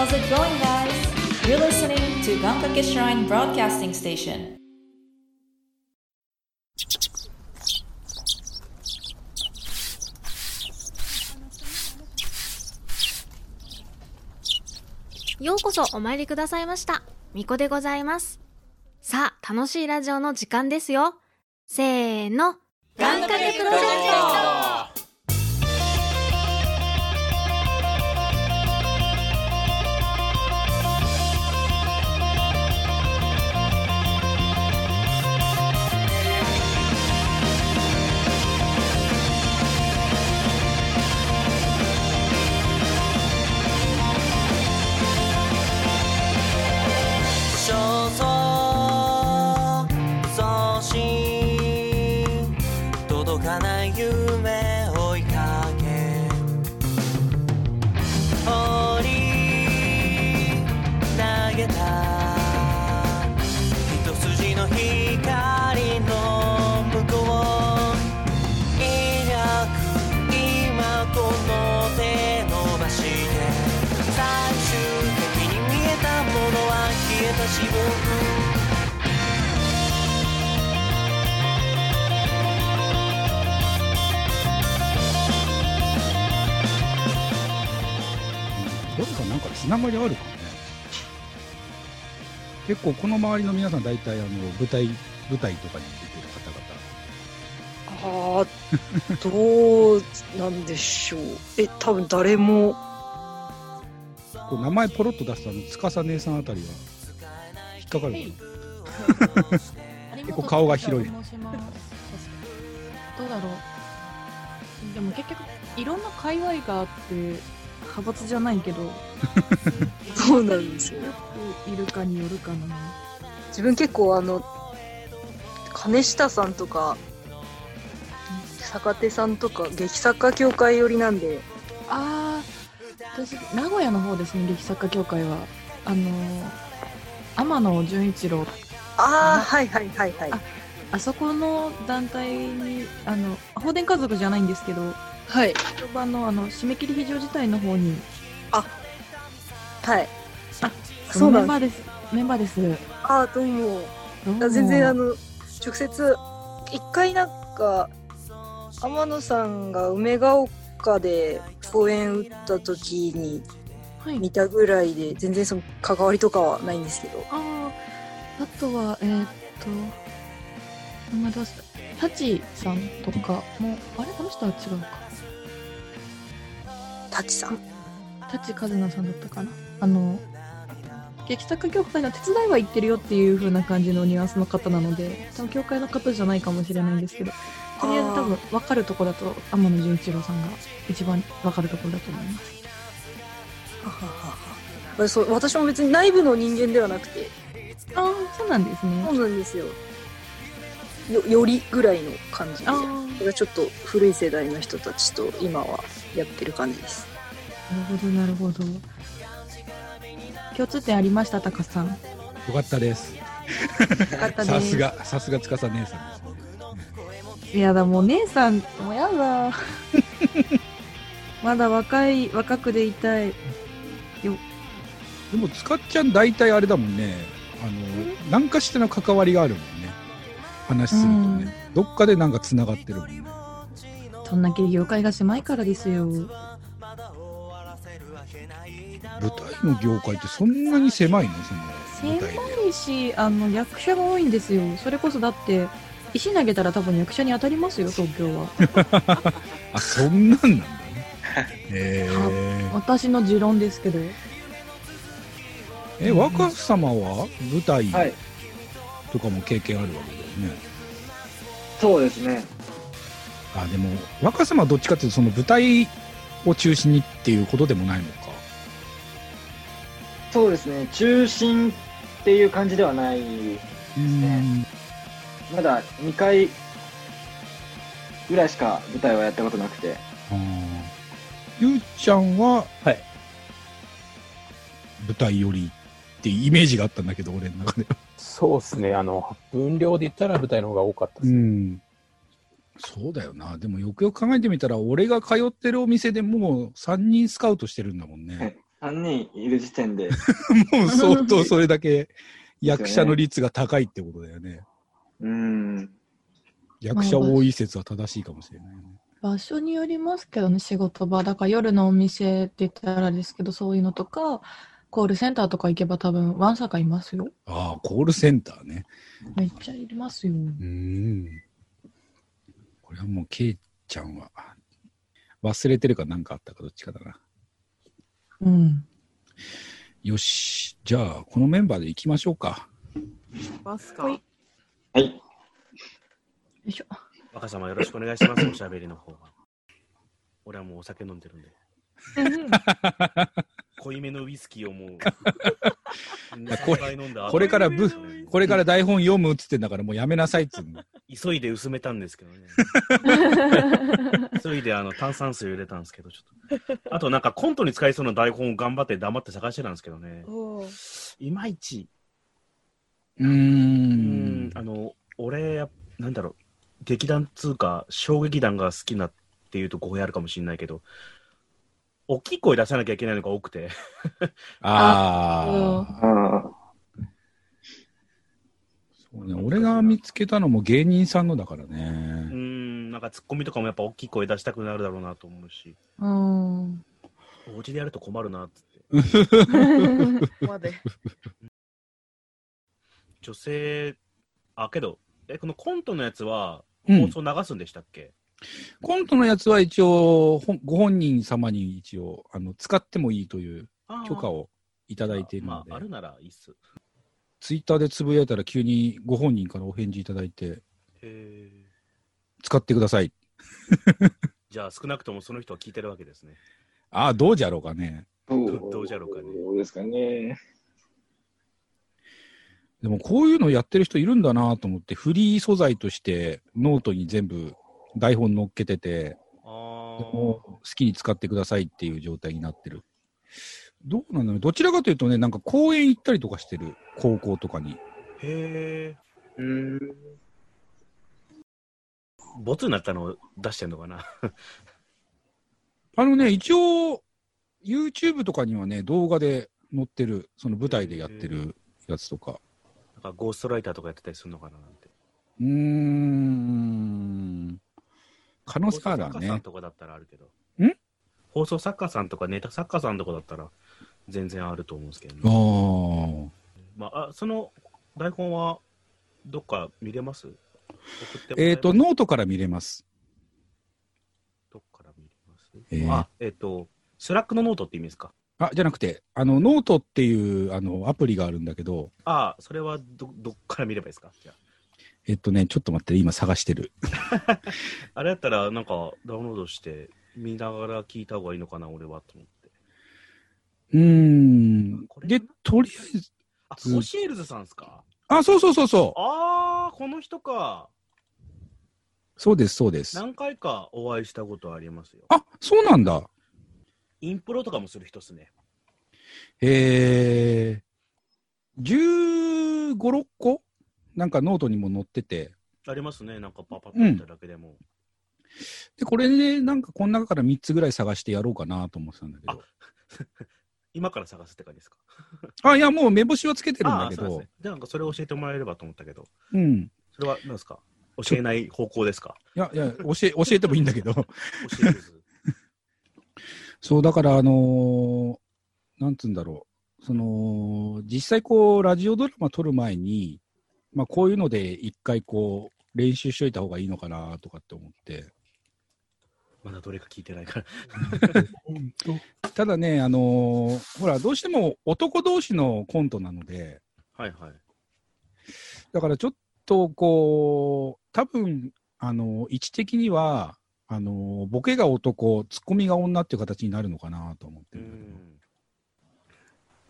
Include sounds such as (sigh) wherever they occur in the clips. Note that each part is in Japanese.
How's it going, guys? You're listening to Gankake Shrine Broadcasting Station. ようこそお参りくださいました。みこでございます。さあ、楽しいラジオの時間ですよ。せーの。願掛けプロジェクト消えた自分どれかなんかでつながりあるかね。結構この周りの皆さん大体あの舞台舞台とかに出てる方々。ああ、どうなんでしょう。え、多分誰も、こう名前ポロッと出すとあの司姉さんあたりは引っかかる (laughs) 結構顔が広いどうだろう。でも結局、いろんな界隈があって、派閥じゃないけど、よ (laughs) そうなんですよ。くいるかによるかな。自分結構あの、金下さんとか、坂手さんとか、劇作家協会寄りなんで、あー、私、名古屋の方ですね、劇作家協会は。あのー、天野純一郎、ああ、はいはいはいはい。ああそこの団体に、あの、放電家族じゃないんですけど、はい。評判のあの締め切り非常事態の方に、はい。あそそうメンバーです。メンバーです。ああ、どうも。どうも全然あの、直接、一回なんか、天野さんが梅ヶ丘で公演打った時にはい、見たぐらいで、全然その関わりとかはないんですけど。ああ、あとは、えーっと、名前出した？タチさんとかも、あれ？この人は違うか。タチさん。タチカズナさんだったかな？あの、劇作家協会の手伝いは行ってるよっていう風な感じのニュアンスの方なので、多分協会の方じゃないかもしれないんですけど、とりあえず多分分かるところだと、天野純一郎さんが一番分かるところだと思います。ははははそう私も別に内部の人間ではなくて、ああ、そうなんですね。そうなんですよ。よよりぐらいの感じで、あそあ、れがちょっと古い世代の人たちと今はやってる感じです。なるほど、なるほど。共通点ありました、タカさん。よよかったですかったです。さす。がさすが司姉さんですねいやだ、もう姉さん、もうやだ。(laughs) まだ若い、若くでいたい。でも塚っちゃん大体あれだもんね。あの何かしらの関わりがあるもんね。話するとね、どっかでなんかつながってるもんね。そんだけ業界が狭いからですよ。舞台の業界ってそんなに狭いの？その狭いし、あの、役者が多いんですよ。それこそだって、石投げたら多分役者に当たりますよ、東京は。(laughs) あそんなんなんだね。(laughs) へえ私の持論ですけど。え若様は舞台はい、とかも経験あるわけだよね、そうですね。あでも若様はどっちかっていうとその舞台を中心にっていうことでもないのかそうですね。中心っていう感じではない。うんまだ2回ぐらいしか舞台はやったことなくて。あーゆうちゃんは、はい舞台寄りってイメージがあったんだけど俺の中ではそうですね。あの、分量で言ったら舞台の方が多かったです。んそうだよなでもよくよく考えてみたら俺が通ってるお店でもう3人スカウトしてるんだもんね3人いる時点で、(laughs) もう相当それだけ役者の率が高いってことだよね。うん。役者多い説は正しいかもしれないね。場所によりますけどね、仕事場。だから夜のお店って言ったらあれですけど、そういうのとか、コールセンターとか行けば多分、ワンサカいますよ。ああ、コールセンターね。めっちゃいますよ。うーん。これはもう、ケイちゃんは、忘れてるか何かあったかどっちかだな。うん。よし。じゃあ、このメンバーで行きましょうか。ますか。はいはい。よいしょ。若様よろしくお願いします、おしゃべりの方は。俺はもうお酒飲んでるんで。濃いめのウイスキーをもう。(laughs) これこれからぶ、これから台本読むっつってんだからもうやめなさいっつうの。急いで薄めたんですけどね。(laughs) 急いであの炭酸水を入れたんですけど、ちょっと。あとなんかコントに使いそうな台本を頑張って黙って探してたんですけどね。いまいち、うー。うんん、あの、俺、やなんだろう、劇団つうか、小劇団が好きなっていうと語弊あるかもしれないけど、大きい声出さなきゃいけないのが多くて、ああ。ああ。そうね、俺が見つけたのも芸人さんのだからうね。ん、なんかツッコミとかもやっぱ大きい声出したくなるだろうなと思うし、うん。お家でやると困るなっつって。こ (laughs) こまで。女性、あ、けど、え、このコントのやつはうん放送流すんでしたっけ、コントのやつは一応、ご本人様に一応、あの、使ってもいいという許可をいただいているまので、あ、あるならいいっす。ツイッターでつぶやいたら急にご本人からお返事いただいて、使ってください。(laughs) (laughs) じゃあ少なくともその人は聞いてるわけですね。ああ、どうじゃろうかね。どうじゃろうかねどうですかね。でもこういうのやってる人いるんだなと思って、フリー素材としてノートに全部台本載っけてて、あもう好きに使ってくださいっていう状態になってる。どうなんだろうどちらかというとね、なんか公園行ったりとかしてる、高校とかに。ーへえ。うん。ボツになったのを出してんのかな？(laughs) あのね、一応、YouTube とかにはね、動画で載ってる、その舞台でやってるやつとか。なんかゴーストライターとかやってたりするのかななんて。うーん。可能性あるわね。放送作家さんとかだったらあるけど。ん？放送作家さんとかネタ作家さんとかだったら全然あると思うんですけどあね。あ。まあ、あその台本はどっか見れます？えっ、と、ます？ノートから見れます。どっから見れます、えーあ、えっ、と、 Slack のノートって意味ですか？あ、じゃなくて、あの、ノートっていう、あの、アプリがあるんだけど、あそれはど、どっから見ればいいですか？じゃえっとね、ちょっと待って、今探してる。あ。(laughs) あれやったら、なんか、ダウンロードして、見ながら聞いた方がいいのかな、俺は、と思って。うーん。で、とりあえず、あ、シエルズさんですか？あ、そうそうそうそう。あー、この人か。そうです、そうです。何回かお会いしたことありますよ。あ、そうなんだ。インプロとかもする人っすね。えー、15、6個？なんかノートにも載ってて、ありますね、なんかパパッと見ただけでも。で、これね、なんかこの中から3つぐらい探してやろうかなと思ってたんだけど。(laughs) 今から探すって感じですか？あ、いや、もう目星はつけてるんだけどですね。じゃあなんかそれを教えてもらえればと思ったけど。うん。それは何ですか？教えない方向ですか？いや、いや、教え、教えてもいいんだけど。(laughs) 教えるそう、だから、あのーなんつうんだろう。その、実際こう、ラジオドラマ撮る前に、まあ、こういうので一回こう、練習しといた方がいいのかなとかって思って。まだどれか聞いてないから。(laughs) ただね、あのーほら、どうしても男同士のコントなので、はいはい。だからちょっとこう、多分、あの位置的には、あのボケが男、ツッコミが女っていう形になるのかなと思ってるんだ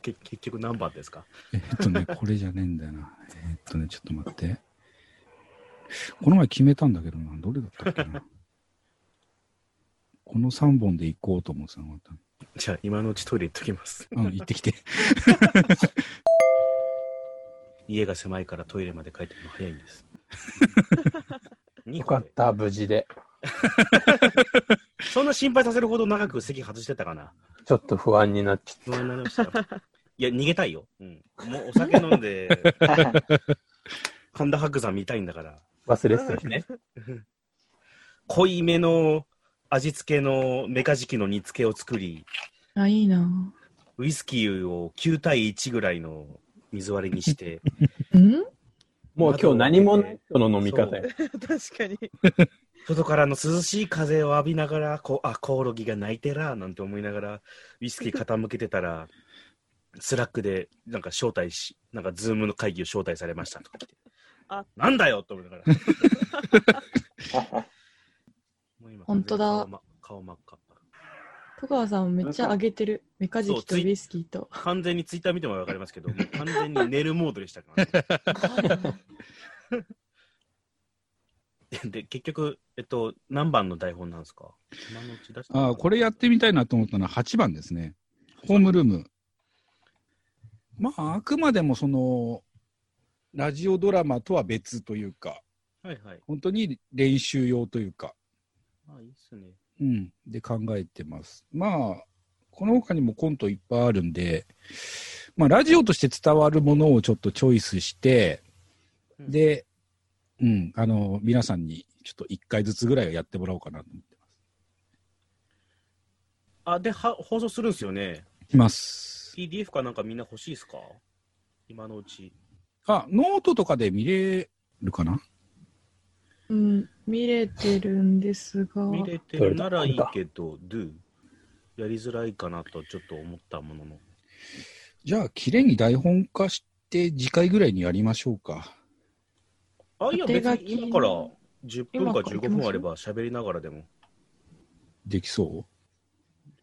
け結局何番ですか？えっとね、これじゃねえんだよな。えっとね、ちょっと待って。この前決めたんだけどな、どれだったっけな。この3本で行こうと思ってたのじゃあ今のうちトイレ行っときます。うん、行ってきて。(laughs) 家が狭いからトイレまで帰ってくるの早いんです。(laughs) よかった、無事で。(laughs) そんな心配させるほど長く席外してたかな？ちょっと不安になっちゃっ不安になりましたよ。いや、逃げたいよ。うん。もう (laughs) お酒飲んで、神田伯山見たいんだから。た。忘れてたしね。(laughs) 濃いめの味付けのメカジキの煮付けを作り、あ、いいなウイスキーを9対1ぐらいの水割りにして、うん？もう今日何もない人の飲み方や。確かに。外からの涼しい風を浴びながら、こう、あ、コオロギが鳴いてら、なんて思いながら、ウイスキー傾けてたら、スラックで、なんか招待し、なんかズームの会議を招待されましたとか来て。あなんだよと思いながら。(laughs) もう今本当だ顔ま顔真っ赤。戸川さんめっちゃ上げてる。メカジキとウイスキーと。完全にツイッター見てもわかりますけど、もう完全に寝るモードでしたから、ね。(laughs) で、結局、えっと、何番の台本なんですか？あーこれやってみたいなと思ったのは8番ですね。ホームルーム。まあ、あくまでもその、ラジオドラマとは別というか、はいはい。本当に練習用というか、あ、いいっすね。うん、で考えてます。まあ、この他にもコントいっぱいあるんで、まあ、ラジオとして伝わるものをちょっとチョイスして、うんで、うん、あの、皆さんにちょっと1回ずつぐらいはやってもらおうかなと思ってます。あ、で、は放送するんですよね？いきます。PDF かなんかみんな欲しいですか？今のうち。あ、ノートとかで見れるかな？うん、見れてるんですが。見れてるならいいけど、do やりづらいかなとちょっと思ったものの。じゃあ、綺麗に台本化して、次回ぐらいにやりましょうか。あ、いや、別に今から10分か今から15分あれば喋りながらでもできそ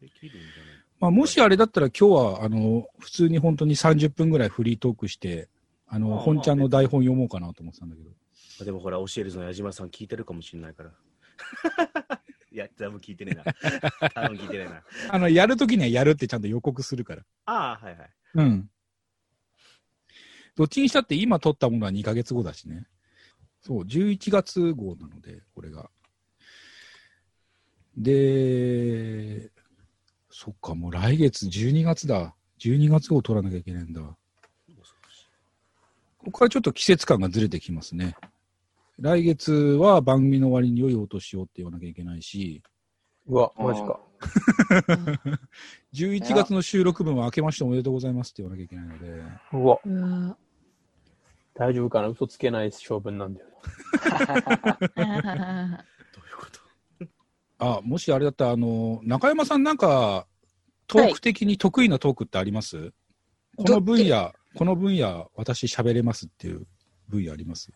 う？できるんじゃない？まあ、もしあれだったら今日は、あの、普通に本当に30分ぐらいフリートークして、あの、まあ本ちゃんの台本読もうかなと思ってたんだけど。あでもほら、教えるぞの矢島さん聞いてるかもしれないから。(laughs) いや、多分聞いてねえな。多分聞いてねえな。(laughs) あの、やるときにはやるってちゃんと予告するから。ああ、はいはい。うん。どっちにしたって今撮ったものは2ヶ月後だしね。そう、11月号なので、これが。で、そっか、もう来月12月だ。12月号撮らなきゃいけないんだ。ここからちょっと季節感がずれてきますね。来月は番組の終わりに良い音しようって言わなきゃいけないし、うわ、マジか。(laughs) 11月の収録分は明けましておめでとうございますって言わなきゃいけないので、うわ、うわ大丈夫かな？嘘つけない性分なんだよぁどういうこと？あ、もしあれだったら、あの、中山さんなんか、トーク的に得意なトークってあります、この分野、この分野、私喋れますっていう分野あります？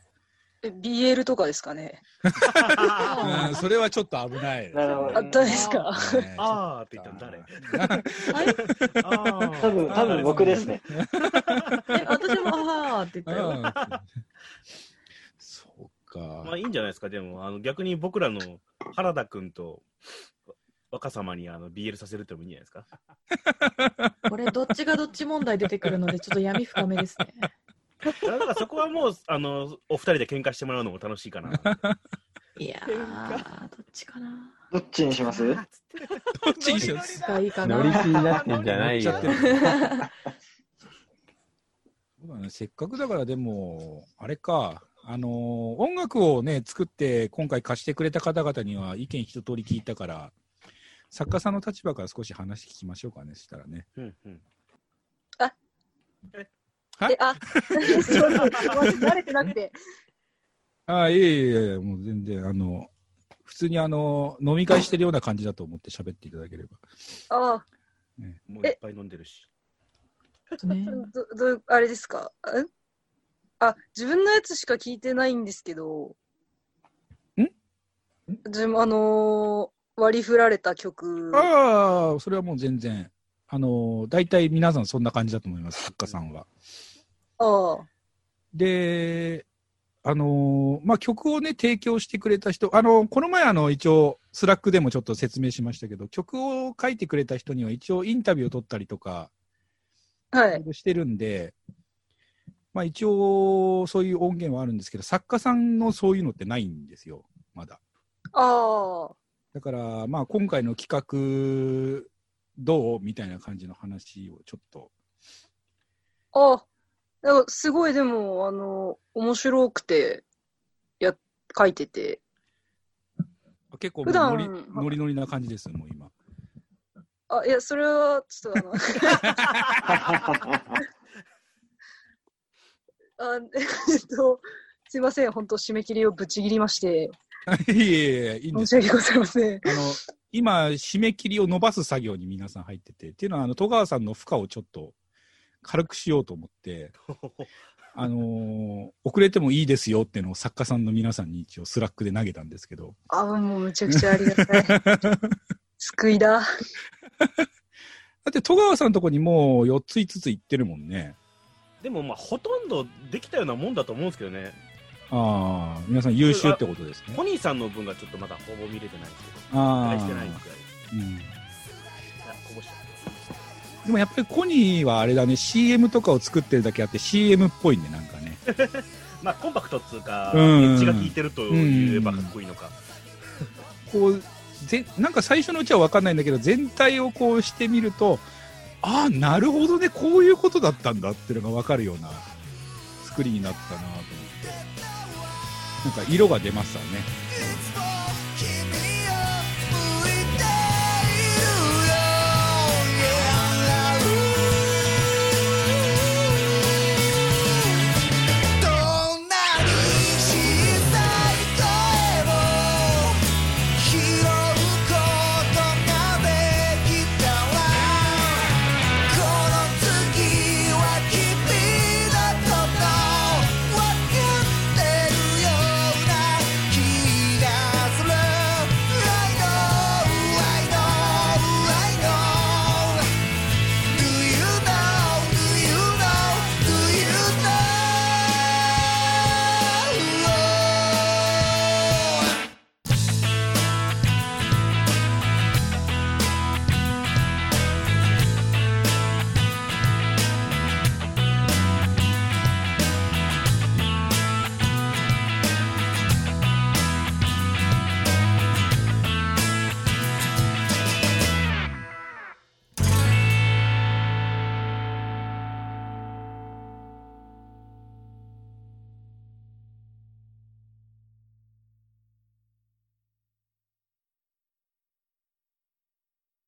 え BL とかですかね。うん、それはちょっと危ない。なるほど。あ、誰ですか？ねああって言ったの誰？はいあ多分、多分僕ですね。え、私ーって言ったよ。うんそうか。まあいいんじゃないですか、でも、あの逆に僕らの原田君と若様にあの BL させるってもいいんじゃないですか？これ、どっちがどっち問題出てくるので、ちょっと闇深めですね。だからそこはもう、あの、お二人で喧嘩してもらうのも楽しいかな。いやー、どっちかな。どっちにします？どっちにします？がいいかな。乗り気になってんじゃないよそうだね、せっかくだからでも、あれか、あのー音楽をね、作って今回貸してくれた方々には意見一通り聞いたから、作家さんの立場から少し話聞きましょうかね、したらね。うんうん。え、あ、(laughs) そうそう、慣れてなくて。ああ、いえいえいえ、もう全然、あの、普通にあの、飲み会してるような感じだと思って喋っていただければ。あもういっぱい飲んでるし。ね。(laughs) ど、どあれですか？んあ、自分のやつしか聞いてないんですけど。ん？自分、あのー割り振られた曲。ああ、それはもう全然、あの、大体皆さんそんな感じだと思います、作家さんは。ああ。で、あのまあ、曲をね、提供してくれた人、あの、この前、あの、一応、スラックでもちょっと説明しましたけど、曲を書いてくれた人には一応インタビューを取ったりとか、はい。してるんで、まあ、一応、そういう音源はあるんですけど、作家さんのそういうのってないんですよ、まだ。ああ。だから、まあ、今回の企画、どうみたいな感じの話をちょっと。あ、でもすごいでも、あの、面白くて、や、書いてて。結構ノリノリノリな感じです、もう今。あ、いや、それは、ちょっとあの、あ、えっと、すいません、本当締め切りをぶち切りまして、(laughs) いえいえいいんです申し訳ございません。あの、今、締め切りを伸ばす作業に皆さん入ってて、っていうのは、あの、戸川さんの負荷をちょっと軽くしようと思って、(laughs) あのー遅れてもいいですよっていうのを作家さんの皆さんに一応スラックで投げたんですけど、あ、もうむちゃくちゃありがたい。(laughs) 救いだ。(laughs) だって戸川さんのとこにもう4つ5つ行ってるもんね。でもまあほとんどできたようなもんだと思うんですけどね。ああ、皆さん優秀ってことですね。コニーさんの分がちょっとまだほぼ見れてないですけど。ああ。返してないんですようん。あこでもやっぱりコニーはあれだね、CM とかを作ってるだけあって CM っぽいね、なんかね。(laughs) まあコンパクトっつうか、うん。エッジが効いてると言えばかっこいいのか、こう、ぜなんか最初のうちは分かんないんだけど、全体をこうしてみると、ああ、なるほどね、こういうことだったんだっていうのが分かるような作りになったなと思って。なんか色が出ましたね。